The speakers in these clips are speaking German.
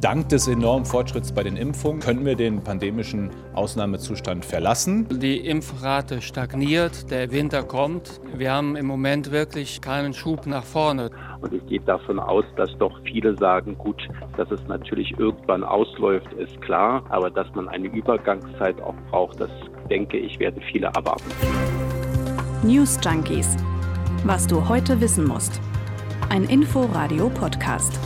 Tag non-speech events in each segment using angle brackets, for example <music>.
Dank des enormen Fortschritts bei den Impfungen können wir den pandemischen Ausnahmezustand verlassen. Die Impfrate stagniert, der Winter kommt. Wir haben im Moment wirklich keinen Schub nach vorne. Und ich gehe davon aus, dass doch viele sagen, gut, dass es natürlich irgendwann ausläuft, ist klar. Aber dass man eine Übergangszeit auch braucht, das denke ich, werden viele erwarten. News Junkies. Was du heute wissen musst. Ein Info-Radio-Podcast.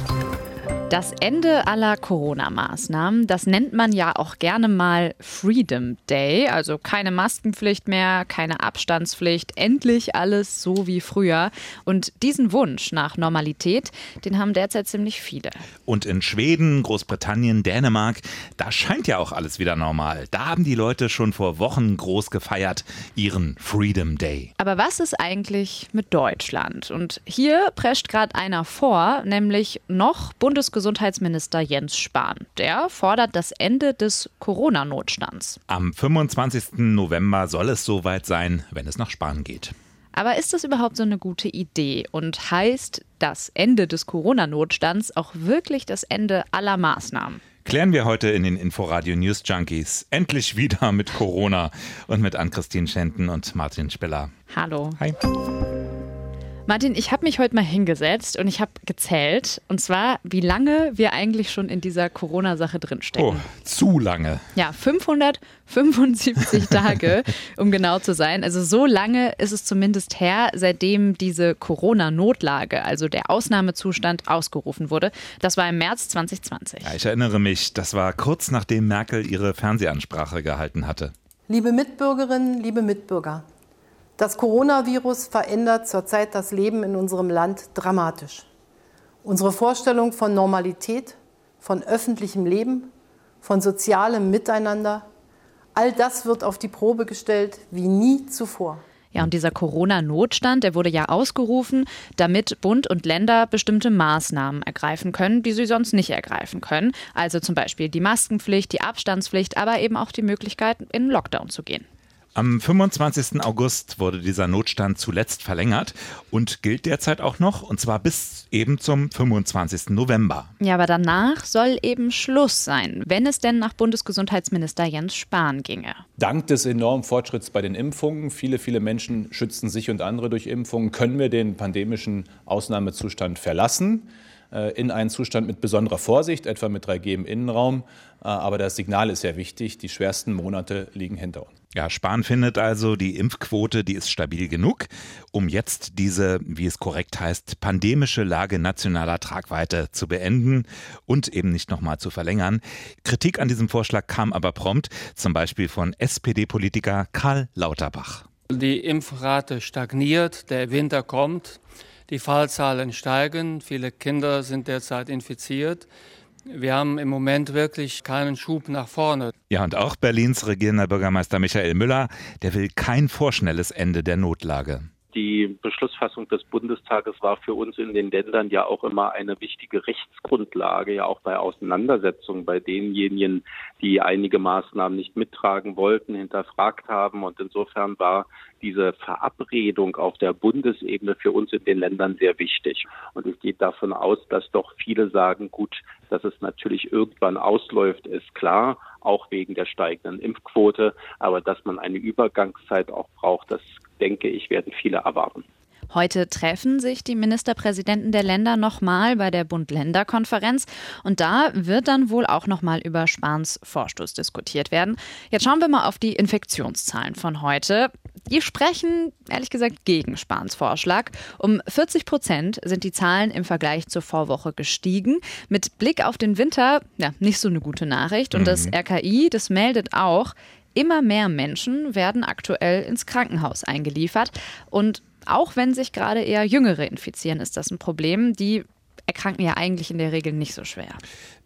Das Ende aller Corona-Maßnahmen, das nennt man ja auch gerne mal Freedom Day, also keine Maskenpflicht mehr, keine Abstandspflicht, endlich alles so wie früher. Und diesen Wunsch nach Normalität, den haben derzeit ziemlich viele. Und in Schweden, Großbritannien, Dänemark, da scheint ja auch alles wieder normal. Da haben die Leute schon vor Wochen groß gefeiert, ihren Freedom Day. Aber was ist eigentlich mit Deutschland? Und hier prescht gerade einer vor, nämlich noch Bundesgesundheitsminister Bundesgesundheitsminister Jens Spahn. Der fordert das Ende des Corona-Notstands. Am 25. November soll es soweit sein, wenn es nach Spahn geht. Aber ist das überhaupt so eine gute Idee und heißt das Ende des Corona-Notstands auch wirklich das Ende aller Maßnahmen? Klären wir heute in den Inforadio News Junkies endlich wieder mit Corona und mit Ann-Christine Schenten und Martin Spiller. Hallo. Hi. Martin, ich habe mich heute mal hingesetzt und ich habe gezählt. Und zwar, wie lange wir eigentlich schon in dieser Corona-Sache drinstecken. Oh, zu lange. Ja, 575 <laughs> Tage, um genau zu sein. Also so lange ist es zumindest her, seitdem diese Corona-Notlage, also der Ausnahmezustand, ausgerufen wurde. Das war im März 2020. Ja, ich erinnere mich, das war kurz nachdem Merkel ihre Fernsehansprache gehalten hatte. Liebe Mitbürgerinnen, liebe Mitbürger. Das Coronavirus verändert zurzeit das Leben in unserem Land dramatisch. Unsere Vorstellung von Normalität, von öffentlichem Leben, von sozialem Miteinander, all das wird auf die Probe gestellt wie nie zuvor. Ja, und dieser Corona-Notstand, der wurde ja ausgerufen, damit Bund und Länder bestimmte Maßnahmen ergreifen können, die sie sonst nicht ergreifen können. Also zum Beispiel die Maskenpflicht, die Abstandspflicht, aber eben auch die Möglichkeit, in Lockdown zu gehen. Am 25. August wurde dieser Notstand zuletzt verlängert und gilt derzeit auch noch, und zwar bis eben zum 25. November. Ja, aber danach soll eben Schluss sein, wenn es denn nach Bundesgesundheitsminister Jens Spahn ginge. Dank des enormen Fortschritts bei den Impfungen, viele, viele Menschen schützen sich und andere durch Impfungen, können wir den pandemischen Ausnahmezustand verlassen in einen Zustand mit besonderer Vorsicht, etwa mit 3G im Innenraum. Äh, aber das Signal ist sehr wichtig. Die schwersten Monate liegen hinter uns. Ja, Spahn findet also, die Impfquote, die ist stabil genug, um jetzt diese, wie es korrekt heißt, pandemische Lage nationaler Tragweite zu beenden und eben nicht nochmal zu verlängern. Kritik an diesem Vorschlag kam aber prompt, zum Beispiel von SPD-Politiker Karl Lauterbach. Die Impfrate stagniert, der Winter kommt, die Fallzahlen steigen, viele Kinder sind derzeit infiziert. Wir haben im Moment wirklich keinen Schub nach vorne. Ja, und auch Berlins regierender Bürgermeister Michael Müller, der will kein vorschnelles Ende der Notlage. Die Beschlussfassung des Bundestages war für uns in den Ländern ja auch immer eine wichtige Rechtsgrundlage, ja auch bei Auseinandersetzungen bei denjenigen, die einige Maßnahmen nicht mittragen wollten, hinterfragt haben. Und insofern war diese Verabredung auf der Bundesebene für uns in den Ländern sehr wichtig. Und ich gehe davon aus, dass doch viele sagen, gut, dass es natürlich irgendwann ausläuft, ist klar, auch wegen der steigenden Impfquote. Aber dass man eine Übergangszeit auch braucht, das denke ich, werden viele erwarten. Heute treffen sich die Ministerpräsidenten der Länder nochmal bei der Bund-Länder-Konferenz und da wird dann wohl auch nochmal über Spahns Vorstoß diskutiert werden. Jetzt schauen wir mal auf die Infektionszahlen von heute. Die sprechen, ehrlich gesagt, gegen Spahns Vorschlag. Um 40 Prozent sind die Zahlen im Vergleich zur Vorwoche gestiegen. Mit Blick auf den Winter, ja, nicht so eine gute Nachricht. Und mhm. das RKI, das meldet auch, Immer mehr Menschen werden aktuell ins Krankenhaus eingeliefert. Und auch wenn sich gerade eher Jüngere infizieren, ist das ein Problem. Die erkranken ja eigentlich in der Regel nicht so schwer.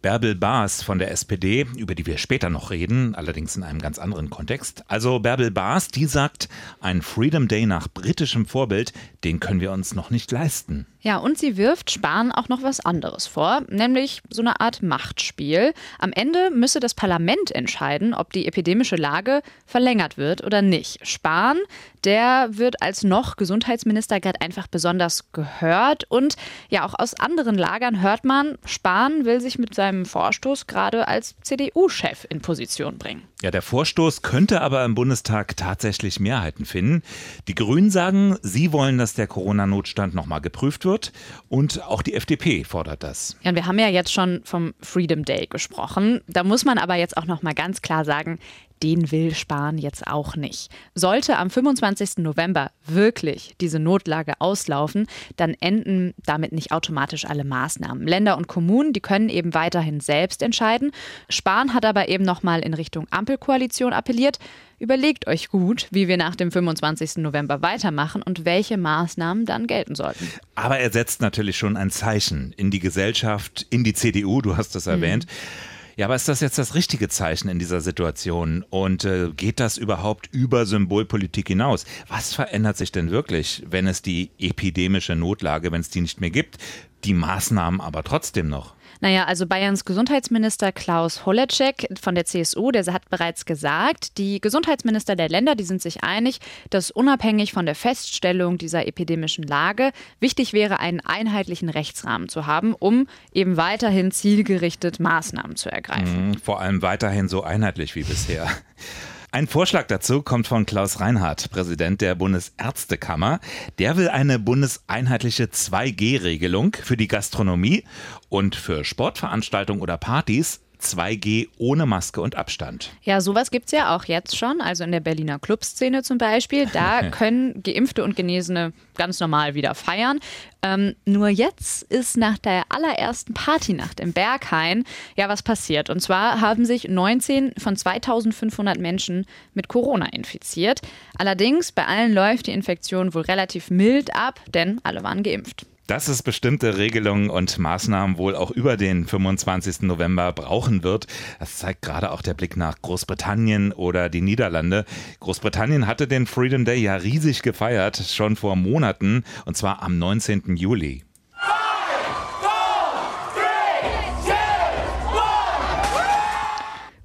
Bärbel Baas von der SPD, über die wir später noch reden, allerdings in einem ganz anderen Kontext. Also Bärbel Baas, die sagt, ein Freedom Day nach britischem Vorbild, den können wir uns noch nicht leisten. Ja, und sie wirft Spahn auch noch was anderes vor, nämlich so eine Art Machtspiel. Am Ende müsse das Parlament entscheiden, ob die epidemische Lage verlängert wird oder nicht. Spahn, der wird als noch Gesundheitsminister gerade einfach besonders gehört. Und ja, auch aus anderen Lagern hört man, Spahn will sich mit seinem Vorstoß gerade als CDU-Chef in Position bringen. Ja, der Vorstoß könnte aber im Bundestag tatsächlich Mehrheiten finden. Die Grünen sagen, sie wollen, dass der Corona-Notstand nochmal geprüft wird. Und auch die FDP fordert das. Ja, wir haben ja jetzt schon vom Freedom Day gesprochen. Da muss man aber jetzt auch nochmal ganz klar sagen, den will Spahn jetzt auch nicht. Sollte am 25. November wirklich diese Notlage auslaufen, dann enden damit nicht automatisch alle Maßnahmen. Länder und Kommunen, die können eben weiterhin selbst entscheiden. Spahn hat aber eben nochmal in Richtung Ampelkoalition appelliert. Überlegt euch gut, wie wir nach dem 25. November weitermachen und welche Maßnahmen dann gelten sollten. Aber er setzt natürlich schon ein Zeichen in die Gesellschaft, in die CDU, du hast erwähnt. Mhm. Ja, aber ist das jetzt das richtige Zeichen in dieser Situation? Und äh, geht das überhaupt über Symbolpolitik hinaus? Was verändert sich denn wirklich, wenn es die epidemische Notlage, wenn es die nicht mehr gibt, die Maßnahmen aber trotzdem noch? Naja, also Bayerns Gesundheitsminister Klaus Holleczek von der CSU, der hat bereits gesagt, die Gesundheitsminister der Länder, die sind sich einig, dass unabhängig von der Feststellung dieser epidemischen Lage wichtig wäre, einen einheitlichen Rechtsrahmen zu haben, um eben weiterhin zielgerichtet Maßnahmen zu ergreifen. Mhm, vor allem weiterhin so einheitlich wie bisher. Ein Vorschlag dazu kommt von Klaus Reinhardt, Präsident der Bundesärztekammer. Der will eine bundeseinheitliche 2G-Regelung für die Gastronomie und für Sportveranstaltungen oder Partys 2G ohne Maske und Abstand. Ja, sowas gibt es ja auch jetzt schon. Also in der Berliner Clubszene zum Beispiel. Da <laughs> können Geimpfte und Genesene ganz normal wieder feiern. Ähm, nur jetzt ist nach der allerersten Partynacht im Berghain ja was passiert. Und zwar haben sich 19 von 2500 Menschen mit Corona infiziert. Allerdings bei allen läuft die Infektion wohl relativ mild ab, denn alle waren geimpft dass es bestimmte Regelungen und Maßnahmen wohl auch über den 25. November brauchen wird. Das zeigt gerade auch der Blick nach Großbritannien oder die Niederlande. Großbritannien hatte den Freedom Day ja riesig gefeiert, schon vor Monaten, und zwar am 19. Juli.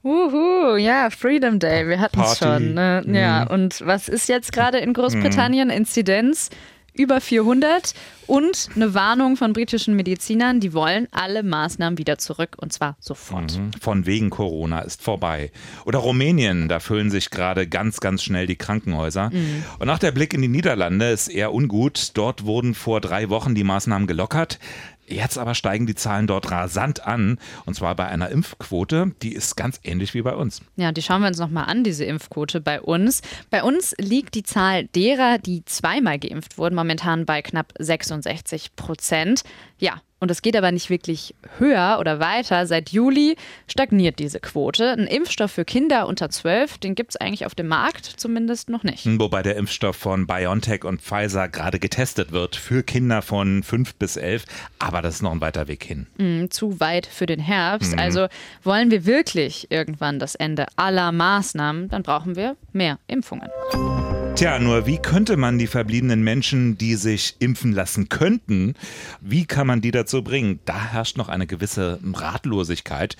Uhu, ja, Freedom Day, wir hatten es schon. Ne? Ja, mhm. und was ist jetzt gerade in Großbritannien? Mhm. Inzidenz über 400 und eine Warnung von britischen Medizinern, die wollen alle Maßnahmen wieder zurück und zwar sofort. Mhm. Von wegen Corona ist vorbei. Oder Rumänien, da füllen sich gerade ganz, ganz schnell die Krankenhäuser. Mhm. Und auch der Blick in die Niederlande ist eher ungut. Dort wurden vor drei Wochen die Maßnahmen gelockert. Jetzt aber steigen die Zahlen dort rasant an und zwar bei einer Impfquote, die ist ganz ähnlich wie bei uns. Ja, die schauen wir uns nochmal an, diese Impfquote bei uns. Bei uns liegt die Zahl derer, die zweimal geimpft wurden, momentan bei knapp 66 Prozent. Ja, und es geht aber nicht wirklich höher oder weiter. Seit Juli stagniert diese Quote. Ein Impfstoff für Kinder unter 12, den gibt es eigentlich auf dem Markt zumindest noch nicht. Wobei der Impfstoff von BioNTech und Pfizer gerade getestet wird für Kinder von 5 bis 11. Aber das ist noch ein weiter Weg hin. Mm, zu weit für den Herbst. Mhm. Also wollen wir wirklich irgendwann das Ende aller Maßnahmen, dann brauchen wir mehr Impfungen. Tja, nur wie könnte man die verbliebenen Menschen, die sich impfen lassen könnten, wie kann man die dazu bringen? Da herrscht noch eine gewisse Ratlosigkeit.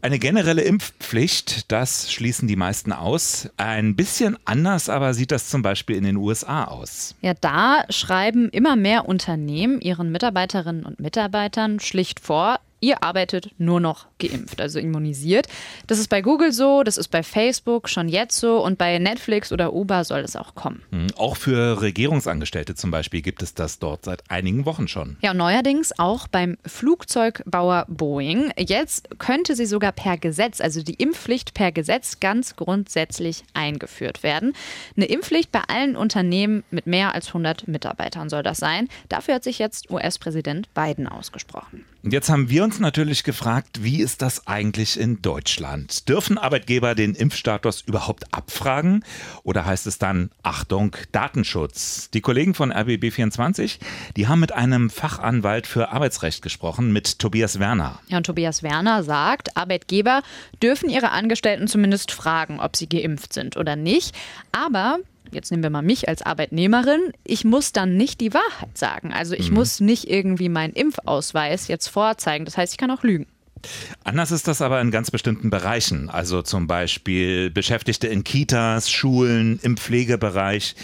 Eine generelle Impfpflicht, das schließen die meisten aus. Ein bisschen anders aber sieht das zum Beispiel in den USA aus. Ja, da schreiben immer mehr Unternehmen ihren Mitarbeiterinnen und Mitarbeitern schlicht vor, ihr arbeitet nur noch geimpft, also immunisiert. Das ist bei Google so, das ist bei Facebook schon jetzt so und bei Netflix oder Uber soll es auch kommen. Mhm, auch für Regierungsangestellte zum Beispiel gibt es das dort seit einigen Wochen schon. Ja, und neuerdings auch beim Flugzeugbauer Boeing. Jetzt könnte sie sogar per Gesetz, also die Impfpflicht per Gesetz ganz grundsätzlich eingeführt werden. Eine Impfpflicht bei allen Unternehmen mit mehr als 100 Mitarbeitern soll das sein. Dafür hat sich jetzt US-Präsident Biden ausgesprochen. Jetzt haben wir uns natürlich gefragt, wie ist das eigentlich in Deutschland? Dürfen Arbeitgeber den Impfstatus überhaupt abfragen? Oder heißt es dann, Achtung, Datenschutz? Die Kollegen von RBB24, die haben mit einem Fachanwalt für Arbeitsrecht gesprochen, mit Tobias Werner. Ja, und Tobias Werner sagt, Arbeitgeber dürfen ihre Angestellten zumindest fragen, ob sie geimpft sind oder nicht. Aber jetzt nehmen wir mal mich als Arbeitnehmerin, ich muss dann nicht die Wahrheit sagen. Also ich mhm. muss nicht irgendwie meinen Impfausweis jetzt vorzeigen. Das heißt, ich kann auch lügen. Anders ist das aber in ganz bestimmten Bereichen, also zum Beispiel Beschäftigte in Kitas, Schulen, im Pflegebereich.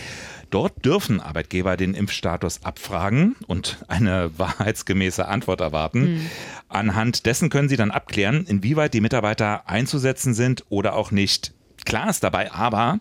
Dort dürfen Arbeitgeber den Impfstatus abfragen und eine <laughs> wahrheitsgemäße Antwort erwarten. Mhm. Anhand dessen können sie dann abklären, inwieweit die Mitarbeiter einzusetzen sind oder auch nicht. Klar ist dabei aber,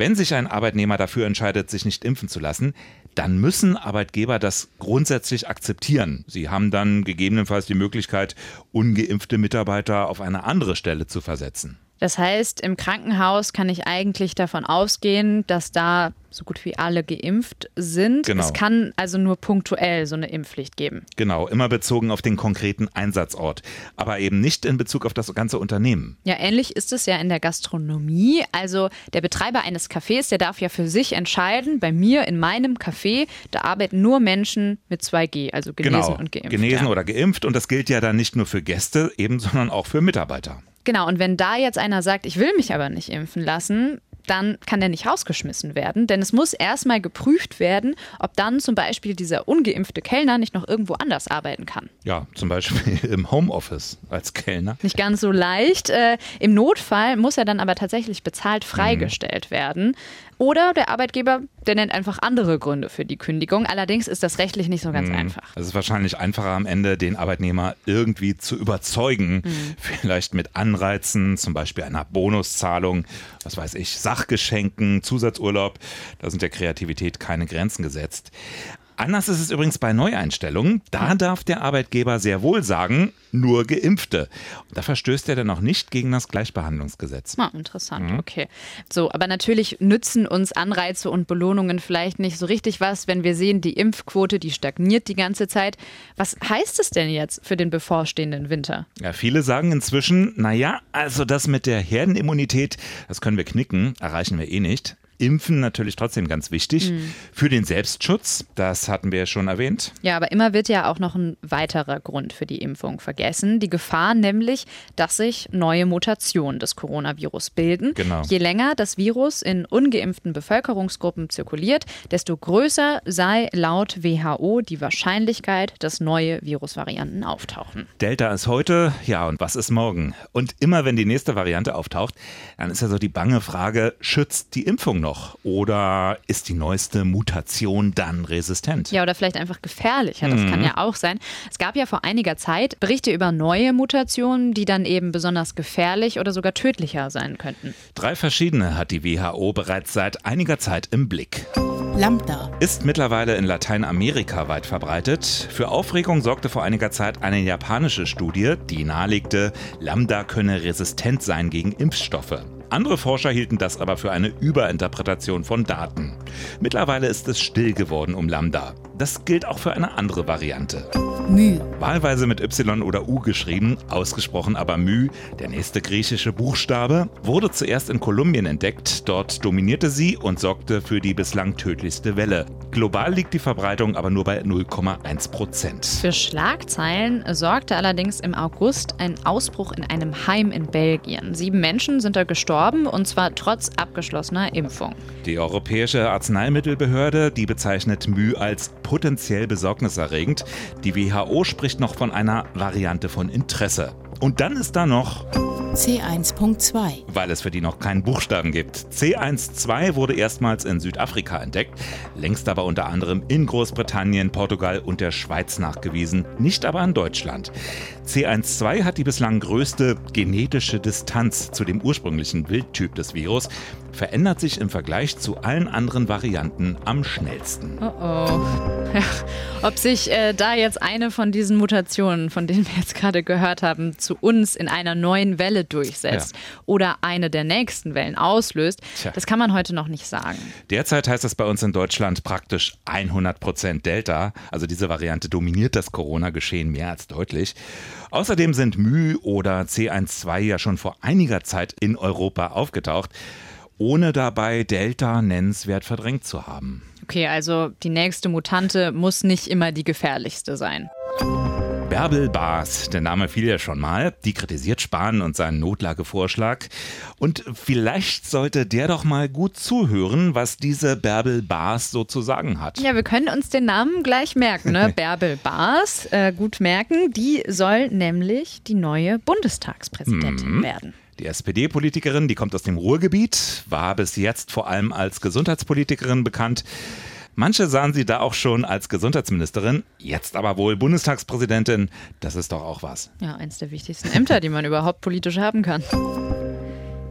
wenn sich ein Arbeitnehmer dafür entscheidet, sich nicht impfen zu lassen, dann müssen Arbeitgeber das grundsätzlich akzeptieren. Sie haben dann gegebenenfalls die Möglichkeit, ungeimpfte Mitarbeiter auf eine andere Stelle zu versetzen. Das heißt, im Krankenhaus kann ich eigentlich davon ausgehen, dass da so gut wie alle geimpft sind. Genau. Es kann also nur punktuell so eine Impfpflicht geben. Genau, immer bezogen auf den konkreten Einsatzort, aber eben nicht in Bezug auf das ganze Unternehmen. Ja, ähnlich ist es ja in der Gastronomie. Also der Betreiber eines Cafés, der darf ja für sich entscheiden, bei mir in meinem Café, da arbeiten nur Menschen mit 2G, also genesen genau, und geimpft. Genesen ja. oder geimpft und das gilt ja dann nicht nur für Gäste eben, sondern auch für Mitarbeiter. Genau, und wenn da jetzt einer sagt, ich will mich aber nicht impfen lassen, dann kann der nicht rausgeschmissen werden, denn es muss erstmal geprüft werden, ob dann zum Beispiel dieser ungeimpfte Kellner nicht noch irgendwo anders arbeiten kann. Ja, zum Beispiel <laughs> im Homeoffice als Kellner. Nicht ganz so leicht. Äh, Im Notfall muss er dann aber tatsächlich bezahlt freigestellt mhm. werden. Oder der Arbeitgeber, der nennt einfach andere Gründe für die Kündigung. Allerdings ist das rechtlich nicht so ganz mhm. einfach. Es ist wahrscheinlich einfacher am Ende, den Arbeitnehmer irgendwie zu überzeugen. Mhm. Vielleicht mit Anreizen, zum Beispiel einer Bonuszahlung, was weiß ich, Sachgeschenken, Zusatzurlaub. Da sind der Kreativität keine Grenzen gesetzt. Anders ist es übrigens bei Neueinstellungen. Da darf der Arbeitgeber sehr wohl sagen, nur Geimpfte. Und da verstößt er dann noch nicht gegen das Gleichbehandlungsgesetz. Ah, interessant, mhm. okay. So, aber natürlich nützen uns Anreize und Belohnungen vielleicht nicht so richtig was, wenn wir sehen, die Impfquote, die stagniert die ganze Zeit. Was heißt es denn jetzt für den bevorstehenden Winter? Ja, viele sagen inzwischen, naja, also das mit der Herdenimmunität, das können wir knicken, erreichen wir eh nicht. Impfen natürlich trotzdem ganz wichtig. Mhm. Für den Selbstschutz, das hatten wir ja schon erwähnt. Ja, aber immer wird ja auch noch ein weiterer Grund für die Impfung vergessen. Die Gefahr nämlich, dass sich neue Mutationen des Coronavirus bilden. Genau. Je länger das Virus in ungeimpften Bevölkerungsgruppen zirkuliert, desto größer sei laut WHO die Wahrscheinlichkeit, dass neue Virusvarianten auftauchen. Delta ist heute, ja, und was ist morgen? Und immer wenn die nächste Variante auftaucht, dann ist ja so die bange Frage, schützt die Impfung noch? Noch? Oder ist die neueste Mutation dann resistent? Ja, oder vielleicht einfach gefährlicher. Das mhm. kann ja auch sein. Es gab ja vor einiger Zeit Berichte über neue Mutationen, die dann eben besonders gefährlich oder sogar tödlicher sein könnten. Drei verschiedene hat die WHO bereits seit einiger Zeit im Blick. Lambda ist mittlerweile in Lateinamerika weit verbreitet. Für Aufregung sorgte vor einiger Zeit eine japanische Studie, die nahelegte, Lambda könne resistent sein gegen Impfstoffe. Andere Forscher hielten das aber für eine Überinterpretation von Daten. Mittlerweile ist es still geworden um Lambda. Das gilt auch für eine andere Variante. Mü. Wahlweise mit Y oder U geschrieben, ausgesprochen aber Mü, der nächste griechische Buchstabe, wurde zuerst in Kolumbien entdeckt. Dort dominierte sie und sorgte für die bislang tödlichste Welle. Global liegt die Verbreitung aber nur bei 0,1 Prozent. Für Schlagzeilen sorgte allerdings im August ein Ausbruch in einem Heim in Belgien. Sieben Menschen sind da gestorben und zwar trotz abgeschlossener Impfung. Die Europäische Arzneimittelbehörde, die bezeichnet Mü als potenziell besorgniserregend. Die WHO spricht noch von einer Variante von Interesse. Und dann ist da noch C1.2. Weil es für die noch keinen Buchstaben gibt. C1.2 wurde erstmals in Südafrika entdeckt, längst aber unter anderem in Großbritannien, Portugal und der Schweiz nachgewiesen, nicht aber in Deutschland. C1.2 hat die bislang größte genetische Distanz zu dem ursprünglichen Wildtyp des Virus verändert sich im Vergleich zu allen anderen Varianten am schnellsten. Oh oh. Ja, ob sich äh, da jetzt eine von diesen Mutationen, von denen wir jetzt gerade gehört haben, zu uns in einer neuen Welle durchsetzt ja. oder eine der nächsten Wellen auslöst, Tja. das kann man heute noch nicht sagen. Derzeit heißt es bei uns in Deutschland praktisch 100 Prozent Delta. Also diese Variante dominiert das Corona-Geschehen mehr als deutlich. Außerdem sind Mü oder C12 ja schon vor einiger Zeit in Europa aufgetaucht ohne dabei Delta nennenswert verdrängt zu haben. Okay, also die nächste Mutante muss nicht immer die gefährlichste sein. Bärbel Baas, der Name fiel ja schon mal, die kritisiert Spahn und seinen Notlagevorschlag. Und vielleicht sollte der doch mal gut zuhören, was diese Bärbel Baas so zu sagen hat. Ja, wir können uns den Namen gleich merken, ne? <laughs> Bärbel Baas, äh, gut merken. Die soll nämlich die neue Bundestagspräsidentin mhm. werden. Die SPD-Politikerin, die kommt aus dem Ruhrgebiet, war bis jetzt vor allem als Gesundheitspolitikerin bekannt. Manche sahen sie da auch schon als Gesundheitsministerin, jetzt aber wohl Bundestagspräsidentin. Das ist doch auch was. Ja, eins der wichtigsten Ämter, die man überhaupt politisch haben kann.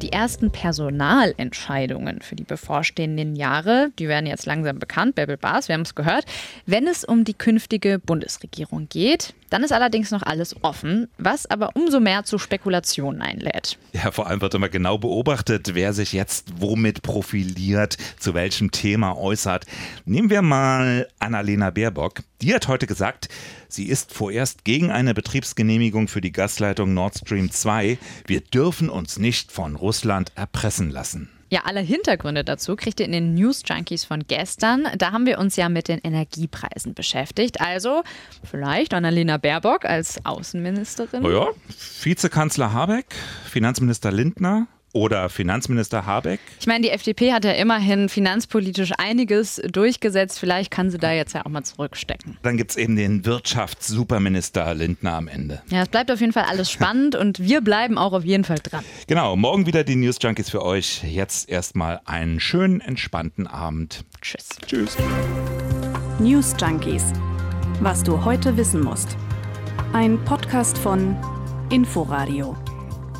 Die ersten Personalentscheidungen für die bevorstehenden Jahre, die werden jetzt langsam bekannt, Bärbel Baas, wir haben es gehört. Wenn es um die künftige Bundesregierung geht, dann ist allerdings noch alles offen, was aber umso mehr zu Spekulationen einlädt. Ja, vor allem wird immer genau beobachtet, wer sich jetzt womit profiliert, zu welchem Thema äußert. Nehmen wir mal Annalena Baerbock. Die hat heute gesagt, sie ist vorerst gegen eine Betriebsgenehmigung für die Gasleitung Nord Stream 2. Wir dürfen uns nicht von Russland erpressen lassen. Ja, alle Hintergründe dazu kriegt ihr in den News Junkies von gestern. Da haben wir uns ja mit den Energiepreisen beschäftigt. Also vielleicht Annalena Baerbock als Außenministerin. Oh ja, Vizekanzler Habeck, Finanzminister Lindner, oder Finanzminister Habeck? Ich meine, die FDP hat ja immerhin finanzpolitisch einiges durchgesetzt. Vielleicht kann sie da jetzt ja auch mal zurückstecken. Dann gibt es eben den Wirtschaftssuperminister Lindner am Ende. Ja, es bleibt auf jeden Fall alles spannend und wir bleiben auch auf jeden Fall dran. Genau, morgen wieder die News Junkies für euch. Jetzt erstmal einen schönen, entspannten Abend. Tschüss. Tschüss. News Junkies. Was du heute wissen musst. Ein Podcast von Inforadio.